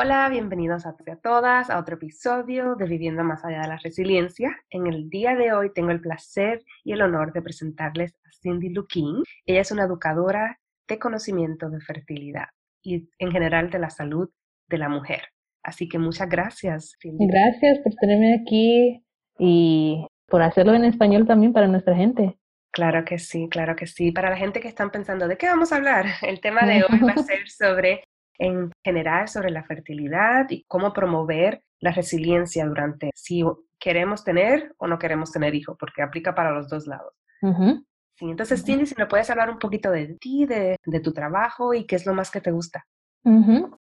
Hola, bienvenidos a todos y a todas a otro episodio de Viviendo más allá de la resiliencia. En el día de hoy tengo el placer y el honor de presentarles a Cindy Luquín. Ella es una educadora de conocimiento de fertilidad y en general de la salud de la mujer. Así que muchas gracias. Cindy. Gracias por tenerme aquí y por hacerlo en español también para nuestra gente. Claro que sí, claro que sí. Para la gente que están pensando, ¿de qué vamos a hablar? El tema de hoy va a ser sobre en general sobre la fertilidad y cómo promover la resiliencia durante si queremos tener o no queremos tener hijos, porque aplica para los dos lados. sí, entonces, Cindy, si me puedes hablar un poquito de ti, de, de, tu trabajo y qué es lo más que te gusta.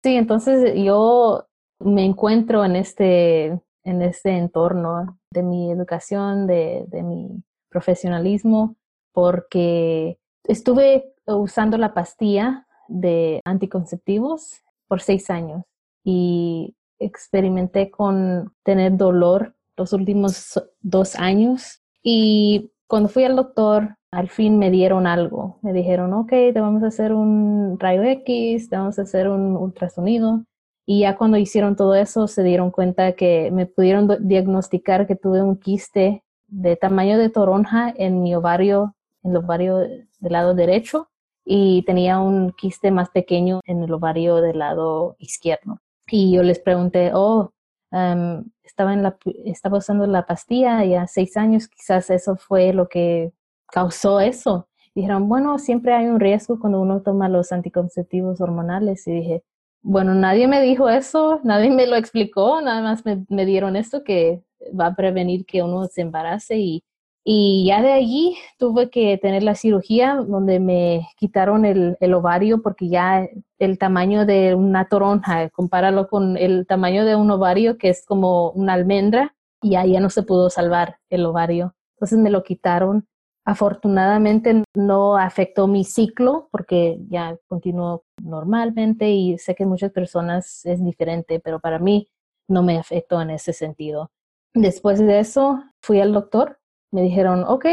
Sí, entonces yo me encuentro en este, en este entorno de mi educación, de, de mi profesionalismo, porque estuve usando la pastilla de anticonceptivos por seis años y experimenté con tener dolor los últimos dos años y cuando fui al doctor al fin me dieron algo. Me dijeron, ok, te vamos a hacer un rayo X, te vamos a hacer un ultrasonido. Y ya cuando hicieron todo eso, se dieron cuenta que me pudieron diagnosticar que tuve un quiste de tamaño de toronja en mi ovario, en el ovario del lado derecho y tenía un quiste más pequeño en el ovario del lado izquierdo. Y yo les pregunté, oh, em, estaba, en estaba usando la pastilla ya seis años, quizás eso fue lo que causó eso. dijeron, bueno, siempre hay un riesgo cuando uno toma los anticonceptivos hormonales. Y dije, bueno, nadie me dijo eso, nadie me lo explicó, nada más me, me dieron esto que va a prevenir que uno se embarace y y ya de allí tuve que tener la cirugía donde me quitaron el, ovario porque ya el tamaño de una toronja, compáralo con el tamaño de un ovario que es como una almendra, y ya, ya no se pudo salvar el ovario. Entonces me lo quitaron. Afortunadamente no afectó mi ciclo porque ya continuó normalmente y sé que muchas personas es diferente, pero para mí no me afectó en ese sentido. Después de eso fui al doctor me dijeron, ok,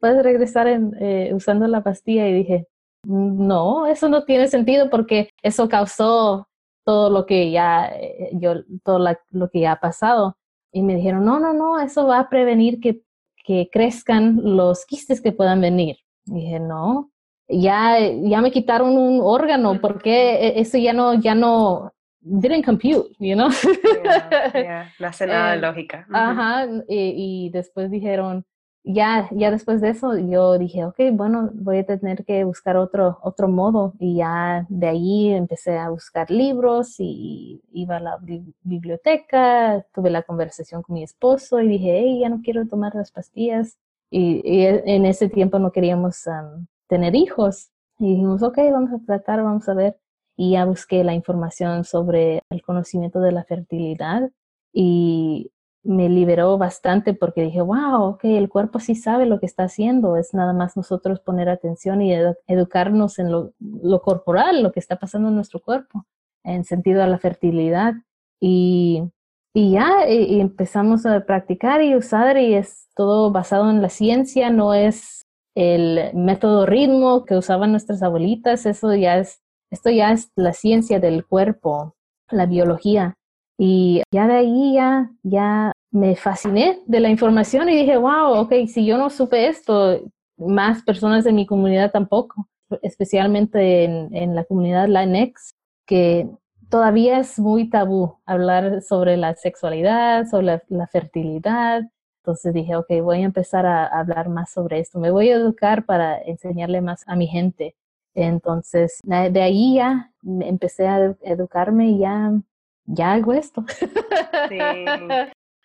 puedes regresar eh, usando la pastilla. Y dije, no, eso no tiene sentido porque eso causó todo lo que ya, eh, yo, todo lo que ya ha pasado. Y me dijeron, no, no, no, eso va a prevenir que, que crezcan los quistes que puedan venir. Y dije, no, ya, ya me quitaron un órgano, porque eso ya no, ya no, didn't compute, you know? No hace nada de lógica. Ajá, y, y, después dijeron, ya, ya después de eso yo dije, ok, bueno, voy a tener que buscar otro, otro modo. Y ya de ahí empecé a buscar libros y iba a la biblioteca, tuve la conversación con mi esposo y dije, hey, ya no quiero tomar las pastillas y, en ese tiempo no queríamos tener hijos. Y dijimos, ok, vamos a tratar, vamos a ver. Y ya busqué la información sobre el conocimiento de la fertilidad y me liberó bastante porque dije, wow, ok, el cuerpo sí sabe lo que está haciendo, es nada más nosotros poner atención y educarnos en lo, corporal, lo que está pasando en nuestro cuerpo, en sentido a la fertilidad. Y, y ya y, empezamos a practicar y usar y es todo basado en la ciencia, no es el método ritmo que usaban nuestras abuelitas, eso ya es, esto ya es la ciencia del cuerpo, la biología. Y ya de ahí ya, ya me fasciné de la información y dije, wow, ok, si yo no supe esto, más personas de mi comunidad tampoco, especialmente en, la comunidad Latinx, que todavía es muy tabú hablar sobre la sexualidad, sobre la, fertilidad. Entonces dije, ok, voy a empezar a, hablar más sobre esto. Me voy a educar para enseñarle más a mi gente. Entonces, de ahí ya empecé a educarme y ya ya hago esto. Sí,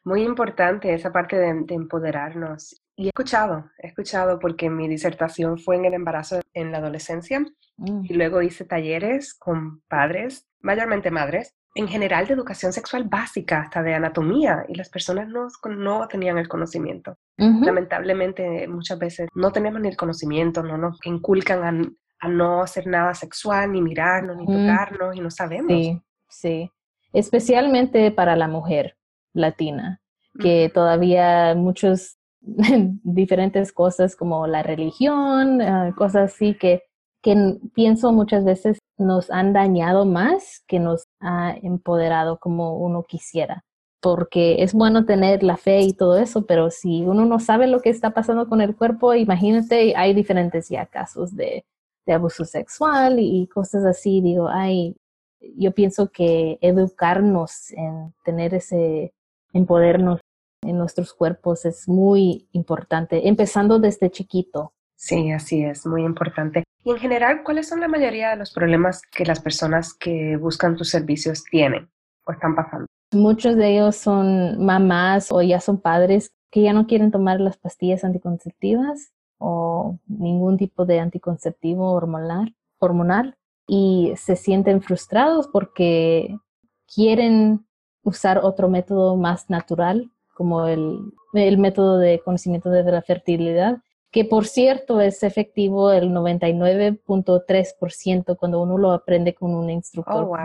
muy importante esa parte de, empoderarnos. Y he escuchado, he escuchado porque mi disertación fue en el embarazo en la adolescencia mm. y luego hice talleres con padres, mayormente madres, en general de educación sexual básica, hasta de anatomía, y las personas no, no tenían el conocimiento. Lamentablemente muchas veces no tenemos ni el conocimiento, no nos inculcan a, no hacer nada sexual, ni mirarnos, ni tocarnos, y no sabemos. Sí, sí, especialmente para la mujer latina, que todavía muchos diferentes cosas como la religión, ah, cosas así que, que pienso muchas veces nos han dañado más que nos ha empoderado como uno quisiera. Porque es bueno tener la fe y todo eso, pero si uno no sabe lo que está pasando con el cuerpo, imagínate, hay diferentes ya casos de, de abuso sexual y cosas así. Digo, ay, yo pienso que educarnos en tener ese, en podernos en nuestros cuerpos es muy importante, empezando desde chiquito. Sí, así es, muy importante. Y en general, ¿cuáles son la mayoría de los problemas que las personas que buscan tus servicios tienen o están pasando? Muchos de ellos son mamás o ya son padres que ya no quieren tomar las pastillas anticonceptivas o ningún tipo de anticonceptivo hormonal, hormonal y se sienten frustrados porque quieren usar otro método más natural como el, el método de conocimiento de la fertilidad, que por cierto es efectivo el 99.3% cuando uno lo aprende con un instructor. Oh, wow.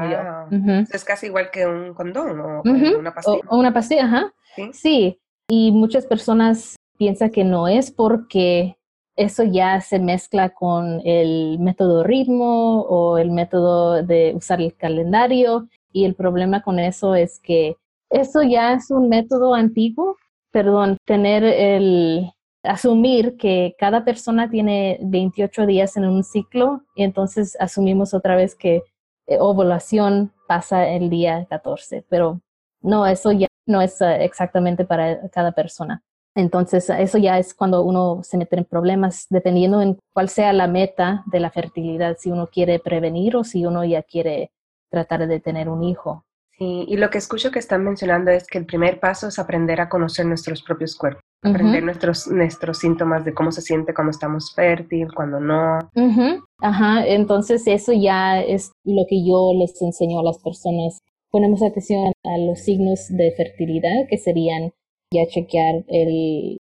Es casi igual que un condón o una pastilla. O, una pastilla, ajá. ¿Sí? ¿Sí? y muchas personas piensan que no es porque eso ya se mezcla con el método ritmo o el método de usar el calendario y el problema con eso es que eso ya es un método antiguo, perdón, tener el, asumir que cada persona tiene 28 días en un ciclo y entonces asumimos otra vez que eh, ovulación pasa el día 14, pero no, eso ya no es eh, exactamente para cada persona. Entonces, eso ya es cuando uno se mete en problemas, dependiendo en cuál sea la meta de la fertilidad, si uno quiere prevenir o si uno ya quiere tratar de tener un hijo. Sí, y lo que escucho que están mencionando es que el primer paso es aprender a conocer nuestros propios cuerpos, aprender nuestros, nuestros síntomas de cómo se siente cuando estamos fértil, cuando no. Ajá, entonces eso ya es lo que yo les enseño a las personas. Ponemos atención a los signos de fertilidad, que serían ya chequear el,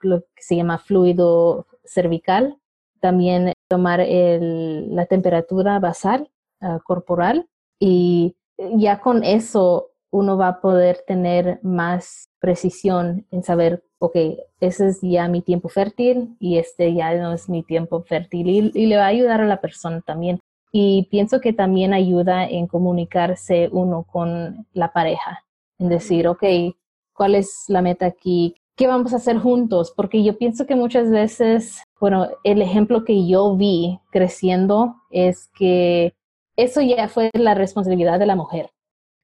lo que se llama fluido cervical, también tomar el, la temperatura basal ah, corporal y ya con eso uno va a poder tener más precisión en saber, ok, ese es ya mi tiempo fértil y este ya no es mi tiempo fértil y, le va a ayudar a la persona también. Y pienso que también ayuda en comunicarse uno con la pareja, en decir, ok, ¿cuál es la meta aquí? ¿Qué vamos a hacer juntos? Porque yo pienso que muchas veces, bueno, el ejemplo que yo vi creciendo es que eso ya fue la responsabilidad de la mujer.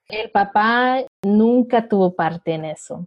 El papá nunca tuvo parte en eso.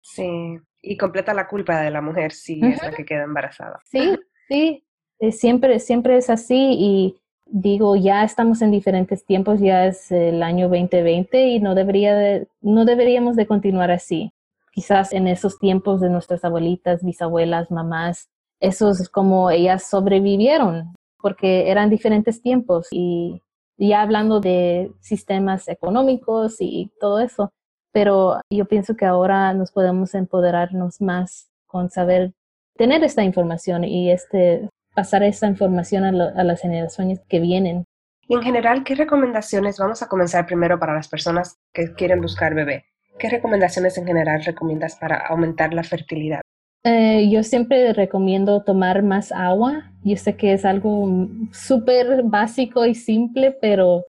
Sí, y completa la culpa de la mujer si es la que queda embarazada. Sí, sí, eh, siempre, siempre es así y digo, ya estamos en diferentes tiempos, ya es el año 2020 y no, debería no deberíamos de continuar así. Quizás en esos tiempos de nuestras abuelitas, bisabuelas, mamás, eso es como ellas sobrevivieron porque eran diferentes tiempos y ya hablando de sistemas económicos y todo eso, pero yo pienso que ahora nos podemos empoderarnos más con saber tener esta información y este pasar esta información a, a las generaciones que vienen. Y en general, ¿qué recomendaciones? Vamos a comenzar primero para las personas que quieren buscar bebé. ¿Qué recomendaciones en general recomiendas para aumentar la fertilidad? Eh, yo siempre recomiendo tomar más agua. Yo sé que es algo súper básico y simple, pero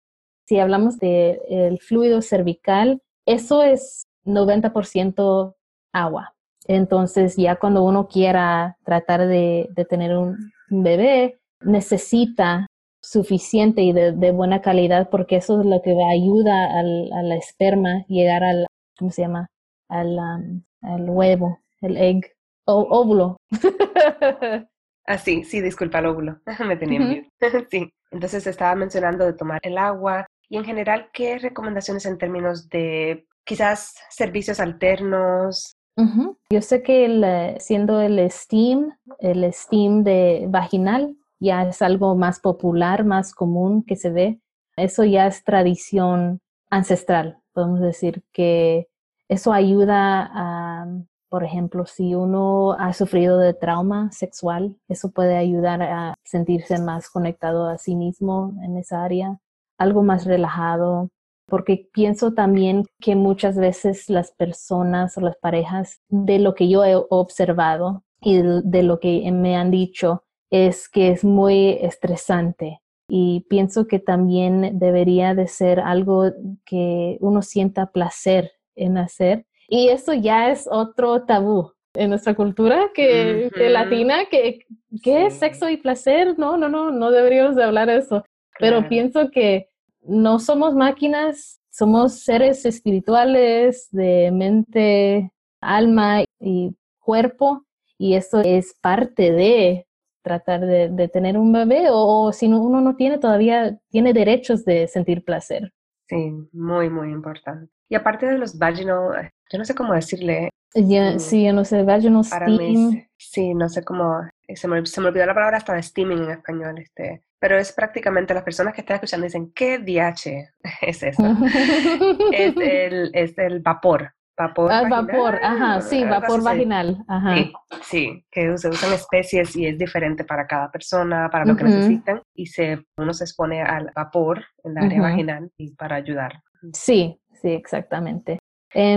si hablamos del el fluido cervical, eso es 90% agua. Entonces ya cuando uno quiera tratar de, tener un, bebé, necesita suficiente y de, buena calidad porque eso es lo que va a ayudar al, a la esperma llegar al, ¿cómo se llama? Al, al huevo, el egg óvulo. ah, sí, sí, disculpa el óvulo. Me tenía miedo. sí. Entonces estaba mencionando de tomar el agua y en general, ¿qué recomendaciones en términos de quizás servicios alternos Yo sé que siendo el STEAM, el STEAM de vaginal, ya es algo más popular, más común que se ve. Eso ya es tradición ancestral, podemos decir que eso ayuda a, por ejemplo, si uno ha sufrido de trauma sexual, eso puede ayudar a sentirse más conectado a sí mismo en esa área, algo más relajado, porque pienso también que muchas veces las personas o las parejas, de lo que yo he observado y de lo que me han dicho, es que es muy estresante y pienso que también debería de ser algo que uno sienta placer en hacer. Y eso ya es otro tabú en nuestra cultura que, latina, que, ¿qué es sexo y placer? No, no, no, no deberíamos de hablar de eso. Pero pienso que no somos máquinas, somos seres espirituales de mente, alma y cuerpo, y eso es parte de tratar de, tener un bebé o, si uno no tiene todavía, tiene derechos de sentir placer. Sí, muy, muy importante. Y aparte de los vaginal, yo no sé cómo decirle. Mm, sí, yo no sé, vaginal steam. sí, no sé cómo, se me, se me, olvidó la palabra hasta de steaming en español, este, pero es prácticamente las personas que están escuchando dicen, ¿qué DH es eso? es, el, es el vapor, Vapor ah, vapor, ajá, sí, vapor vaginal. Ajá. Sí, sí, que se usan especies y es diferente para cada persona, para lo que necesitan, y se, uno se expone al vapor en la área vaginal y para ayudar. Sí, sí, exactamente.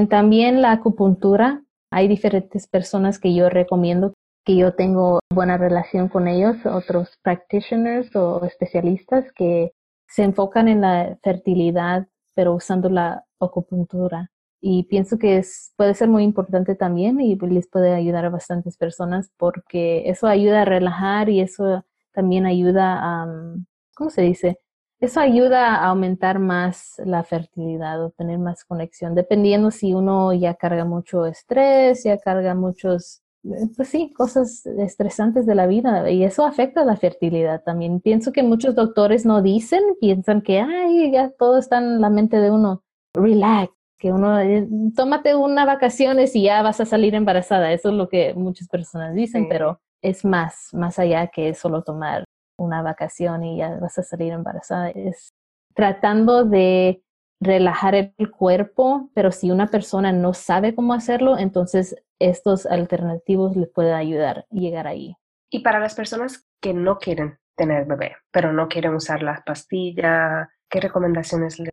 También la acupuntura, hay diferentes personas que yo recomiendo que yo tengo buena relación con ellos, otros practitioners o especialistas que se enfocan en la fertilidad, pero usando la acupuntura y pienso que es, puede ser muy importante también y les puede ayudar a bastantes personas porque eso ayuda a relajar y eso también ayuda a, mm, ¿cómo se dice? Eso ayuda a aumentar más la fertilidad o tener más conexión, dependiendo si uno ya carga mucho estrés, ya carga muchos, eh, pues sí, cosas estresantes de la vida y eso afecta la fertilidad también. Pienso que muchos doctores no dicen, piensan que, ay, ya todo está en la mente de uno. Relax, que uno, eh, tómate una vacaciones y ya vas a salir embarazada. Eso es lo que muchas personas dicen, pero es más, más allá que solo tomar una vacación y ya vas a salir embarazada. Es tratando de relajar el cuerpo, pero si una persona no sabe cómo hacerlo, entonces estos alternativos le pueden ayudar a llegar ahí. Y para las personas que no quieren tener bebé, pero no quieren usar las pastillas, ¿qué recomendaciones le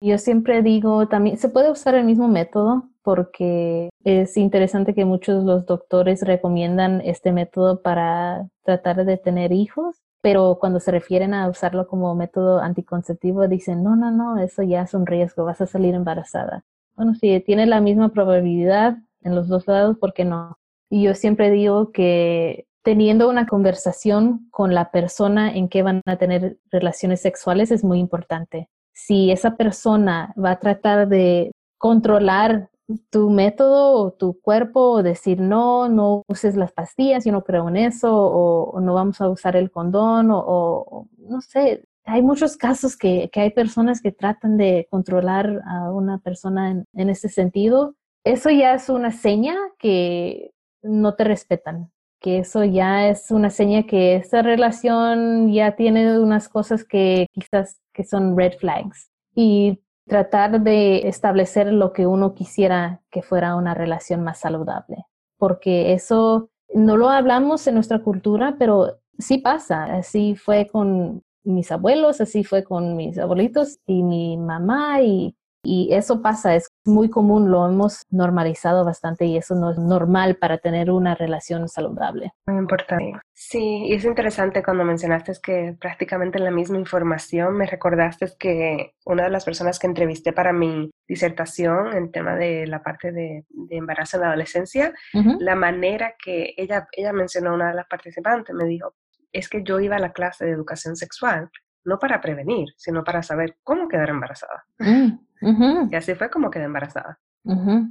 yo siempre digo, también se puede usar el mismo método porque es interesante que muchos los doctores recomiendan este método para tratar de tener hijos, pero cuando se refieren a usarlo como método anticonceptivo dicen, no, no, no, eso ya es un riesgo, vas a salir embarazada. Bueno, si tiene la misma probabilidad en los dos lados, ¿por qué no? Y yo siempre digo que teniendo una conversación con la persona en que van a tener relaciones sexuales es muy importante si esa persona va a tratar de controlar tu método o tu cuerpo decir no, no uses las pastillas, yo no creo en eso, o, no vamos a usar el condón, o, no sé, hay muchos casos que, hay personas que tratan de controlar a una persona en, en ese sentido. Eso ya es una seña que no te respetan, que eso ya es una seña que esa relación ya tiene unas cosas que quizás que son red flags y tratar de establecer lo que uno quisiera que fuera una relación más saludable, porque eso no lo hablamos en nuestra cultura, pero sí pasa, así fue con mis abuelos, así fue con mis abuelitos y mi mamá y y eso pasa, es muy común, lo hemos normalizado bastante y eso no es normal para tener una relación saludable. Muy importante. Sí, y es interesante cuando mencionaste que prácticamente en la misma información me recordaste que una de las personas que entrevisté para mi disertación en tema de la parte de, embarazo en la adolescencia, la manera que ella, ella mencionó, una de las participantes, me dijo, es que yo iba a la clase de educación sexual no para prevenir, sino para saber cómo quedar embarazada. Mm, y así fue como quedé embarazada.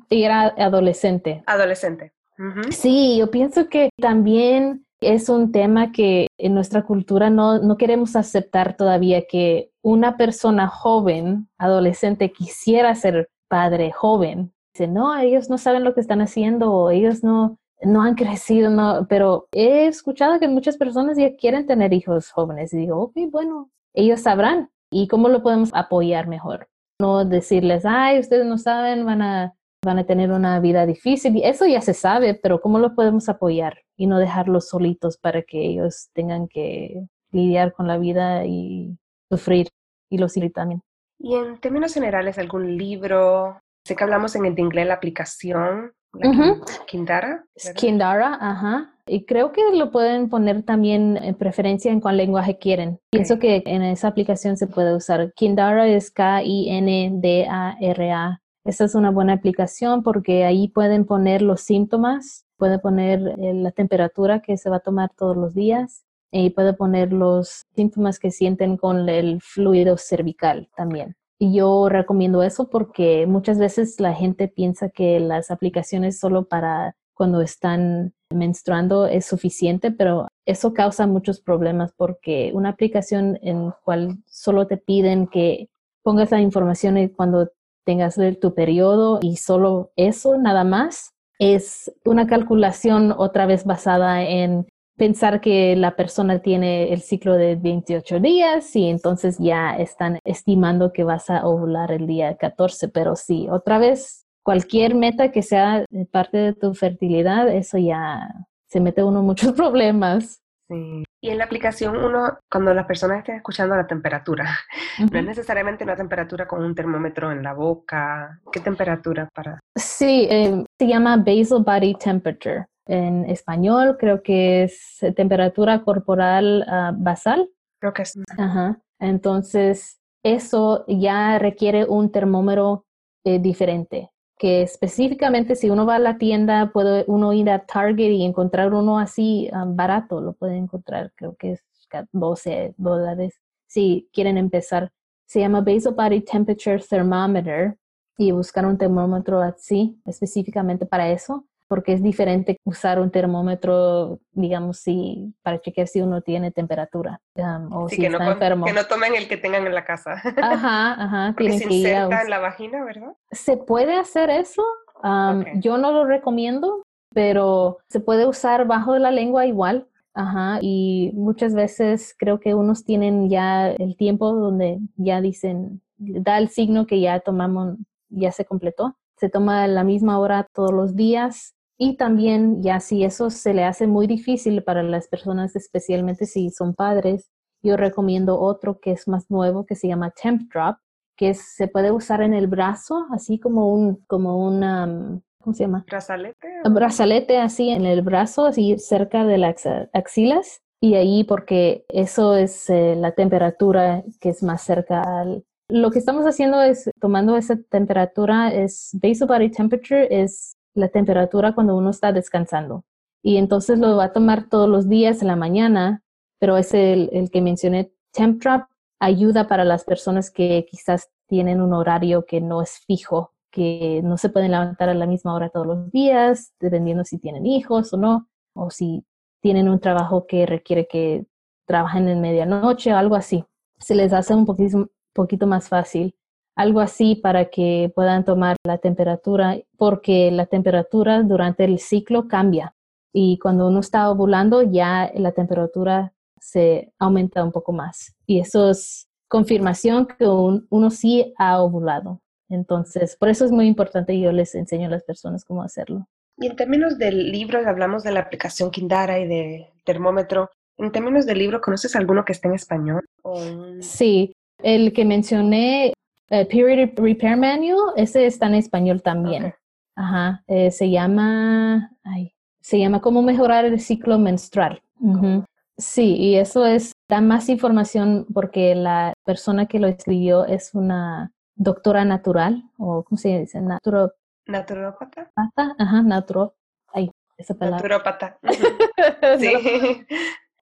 Y era adolescente. Adolescente. Sí, yo pienso que también es un tema que en nuestra cultura no, no queremos aceptar todavía que una persona joven, adolescente, quisiera ser padre joven. dicen, no, ellos no saben lo que están haciendo o ellos no, no han crecido, no, pero he escuchado que muchas personas ya quieren tener hijos jóvenes y digo, ok, bueno, ellos sabrán y cómo lo podemos apoyar mejor. No decirles, ay, ustedes no saben, van a, van a tener una vida difícil. Eso ya se sabe, pero cómo lo podemos apoyar y no dejarlos solitos para que ellos tengan que lidiar con la vida y sufrir y los también. Y en términos generales, algún libro, sé que hablamos en el inglés la aplicación, la Kindara. Kindara, ajá. Y creo que lo pueden poner también en preferencia en cuál lenguaje quieren. Pienso que en esa aplicación se puede usar. Kindara es K-I-N-D-A-R-A. Esta es una buena aplicación porque ahí pueden poner los síntomas, puede poner eh, la temperatura que se va a tomar todos los días y puede poner los síntomas que sienten con el fluido cervical también. Yo recomiendo eso porque muchas veces la gente piensa que las aplicaciones solo para cuando están menstruando es suficiente, pero eso causa muchos problemas porque una aplicación en cual solo te piden que pongas la información cuando tengas tu periodo y solo eso nada más es una calculación otra vez basada en pensar que la persona tiene el ciclo de 28 días y entonces ya están estimando que vas a ovular el día 14, pero sí, otra vez cualquier meta que sea parte de tu fertilidad, eso ya se mete uno muchos problemas. Sí. Y en la aplicación uno, cuando las personas estén escuchando la temperatura, no es necesariamente una temperatura con un termómetro en la boca. ¿Qué temperatura para? Sí, eh, se llama basal body temperature. En español creo que es temperatura corporal ah, basal. Creo que sí. Ajá. Entonces, eso ya requiere un termómetro eh, diferente que específicamente si uno va a la tienda, puede uno ir a Target y encontrar uno así um, barato, lo puede encontrar, creo que es 12 dólares. Si quieren empezar, se llama Basal Body Temperature Thermometer y buscar un termómetro así, específicamente para eso porque es diferente usar un termómetro, digamos, si para chequear si uno tiene temperatura um, o si está enfermo. Que no tomen el que tengan en la casa. Ajá, ajá. Porque se inserta en la vagina, ¿verdad? Se puede hacer eso. Um, yo no lo recomiendo, pero se puede usar bajo de la lengua igual. Ajá, y muchas veces creo que unos tienen ya el tiempo donde ya dicen, da el signo que ya tomamos, ya se completó. Se toma la misma hora todos los días y también, ya si eso se le hace muy difícil para las personas, especialmente si son padres, yo recomiendo otro que es más nuevo, que se llama Temp Drop, que se puede usar en el brazo, así como un, como una, ¿cómo se llama? Brazalete. Brazalete así en el brazo, así cerca de las axilas. Y ahí porque eso es eh, la temperatura que es más cerca al... Lo que estamos haciendo es tomando esa temperatura, es basal body temperature, es la temperatura cuando uno está descansando. Y entonces lo va a tomar todos los días en la mañana, pero es el, que mencioné, Temp Drop ayuda para las personas que quizás tienen un horario que no es fijo, que no se pueden levantar a la misma hora todos los días, dependiendo si tienen hijos o no, o si tienen un trabajo que requiere que trabajen en medianoche o algo así. Se les hace un poquito, poquito más fácil algo así para que puedan tomar la temperatura, porque la temperatura durante el ciclo cambia y cuando uno está ovulando ya la temperatura se aumenta un poco más. Y eso es confirmación que uno sí ha ovulado. Entonces, por eso es muy importante y yo les enseño a las personas cómo hacerlo. Y en términos del libro, hablamos de la aplicación Kindara y de termómetro. En términos del libro, ¿conoces alguno que esté en español? Sí, el que mencioné eh, Period Repair Manual, ese está en español también. Ajá, eh, se llama, ay, se llama Cómo mejorar el ciclo menstrual. Sí, y eso es, da más información porque la persona que lo escribió es una doctora natural, o ¿cómo se dice? Naturo... Naturópata. Ajá, naturo... Ay, esa palabra. Naturópata. sí.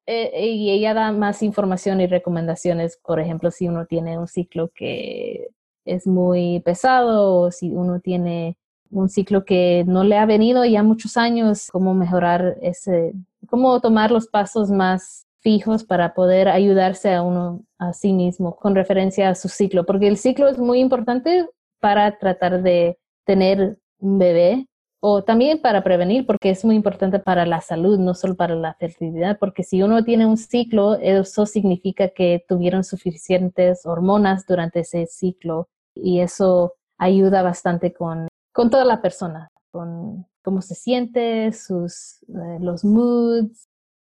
Eh, y ella da más información y recomendaciones, por ejemplo, si uno tiene un ciclo que es muy pesado o si uno tiene un ciclo que no le ha venido ya muchos años, cómo mejorar ese, cómo tomar los pasos más fijos para poder ayudarse a uno a sí mismo con referencia a su ciclo, porque el ciclo es muy importante para tratar de tener un bebé o también para prevenir, porque es muy importante para la salud, no solo para la fertilidad, porque si uno tiene un ciclo, eso significa que tuvieron suficientes hormonas durante ese ciclo y eso ayuda bastante con, con toda la persona, con cómo se siente, sus, eh, los moods,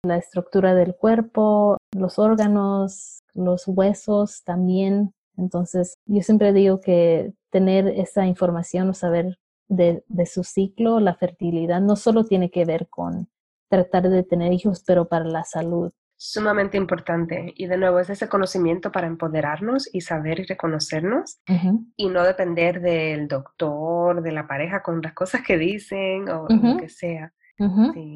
la estructura del cuerpo, los órganos, los huesos también. Entonces, yo siempre digo que tener esa información o saber de, su ciclo, la fertilidad, no solo tiene que ver con tratar de tener hijos, pero para la salud. Sumamente importante. Y de nuevo, es ese conocimiento para empoderarnos y saber y reconocernos y no depender del doctor, de la pareja con las cosas que dicen o lo que sea.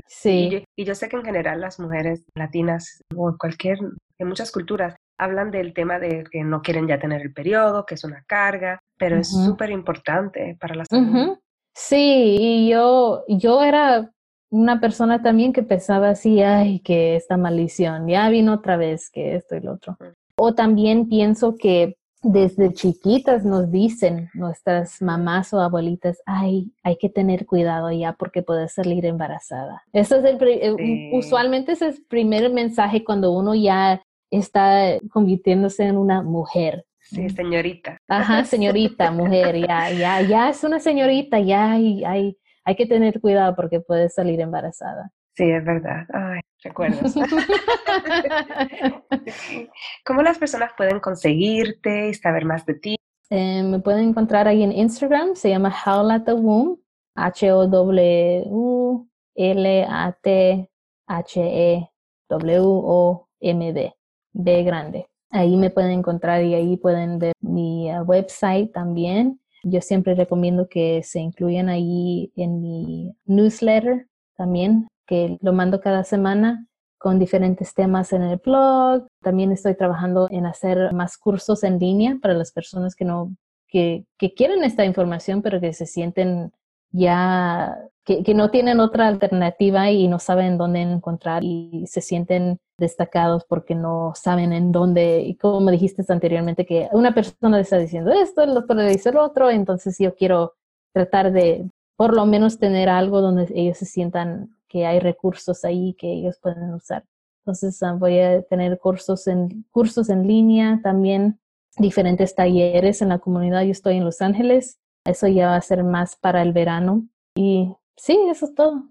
sí. Y, yo, sé que en general las mujeres latinas o cualquier, en muchas culturas, hablan del tema de que no quieren ya tener el periodo, que es una carga, pero es súper importante para la salud. Sí, y yo, yo era una persona también que pensaba así, ay, que esta maldición, ya vino otra vez, que esto y lo otro. O también pienso que desde chiquitas nos dicen nuestras mamás o abuelitas, ay, hay que tener cuidado ya porque puedes salir embarazada. Eso es el, eh, usualmente ese es el primer mensaje cuando uno ya está convirtiéndose en una mujer. Sí, señorita. Ajá, señorita, mujer, ya, ya, ya es una señorita, ya hay, hay, hay que tener cuidado porque puede salir embarazada. Sí, es verdad. Ay, recuerdos. ¿Cómo las personas pueden conseguirte y saber más de ti? Eh, me pueden encontrar ahí en Instagram, se llama Howl at the Womb, H-O-W-L-A-T-H-E-W-O-M-D. B grande. Ahí me pueden encontrar y ahí pueden ver mi uh, website también. Yo siempre recomiendo que se incluyan ahí en mi newsletter también, que lo mando cada semana con diferentes temas en el blog. También estoy trabajando en hacer más cursos en línea para las personas que no que, que quieren esta información, pero que se sienten ya que, que, no tienen otra alternativa y no saben dónde encontrar y se sienten destacados porque no saben en dónde, y como dijiste anteriormente, que una persona le está diciendo esto, el otro le dice lo otro, entonces yo quiero tratar de por lo menos tener algo donde ellos se sientan que hay recursos ahí que ellos pueden usar. Entonces ah, voy a tener cursos en, cursos en línea, también diferentes talleres en la comunidad. Yo estoy en Los Ángeles, eso ya va a ser más para el verano. Y sí, eso es todo.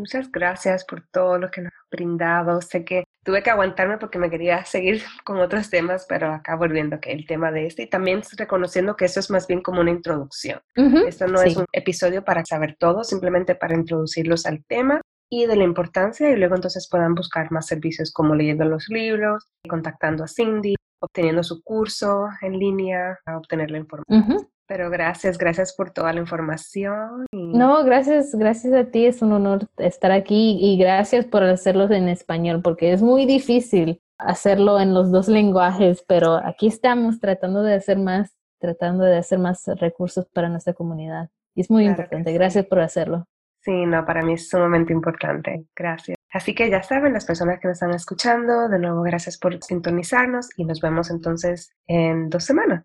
Muchas gracias por todo lo que nos has brindado. Sé que tuve que aguantarme porque me quería seguir con otros temas, pero acá volviendo que el tema de este y también reconociendo que eso es más bien como una introducción. Esto no es un episodio para saber todo, simplemente para introducirlos al tema y de la importancia y luego entonces puedan buscar más servicios como leyendo los libros, contactando a Cindy, obteniendo su curso en línea, a obtener la información. Pero gracias, gracias por toda la información. No, gracias, gracias a ti, es un honor estar aquí y gracias por hacerlo en español, porque es muy difícil hacerlo en los dos lenguajes, pero aquí estamos tratando de hacer más, tratando de hacer más recursos para nuestra comunidad. Y es muy importante, gracias por hacerlo. Sí, no, para mí es sumamente importante, gracias. Así que ya saben, las personas que nos están escuchando, de nuevo gracias por sintonizarnos y nos vemos entonces en dos semanas.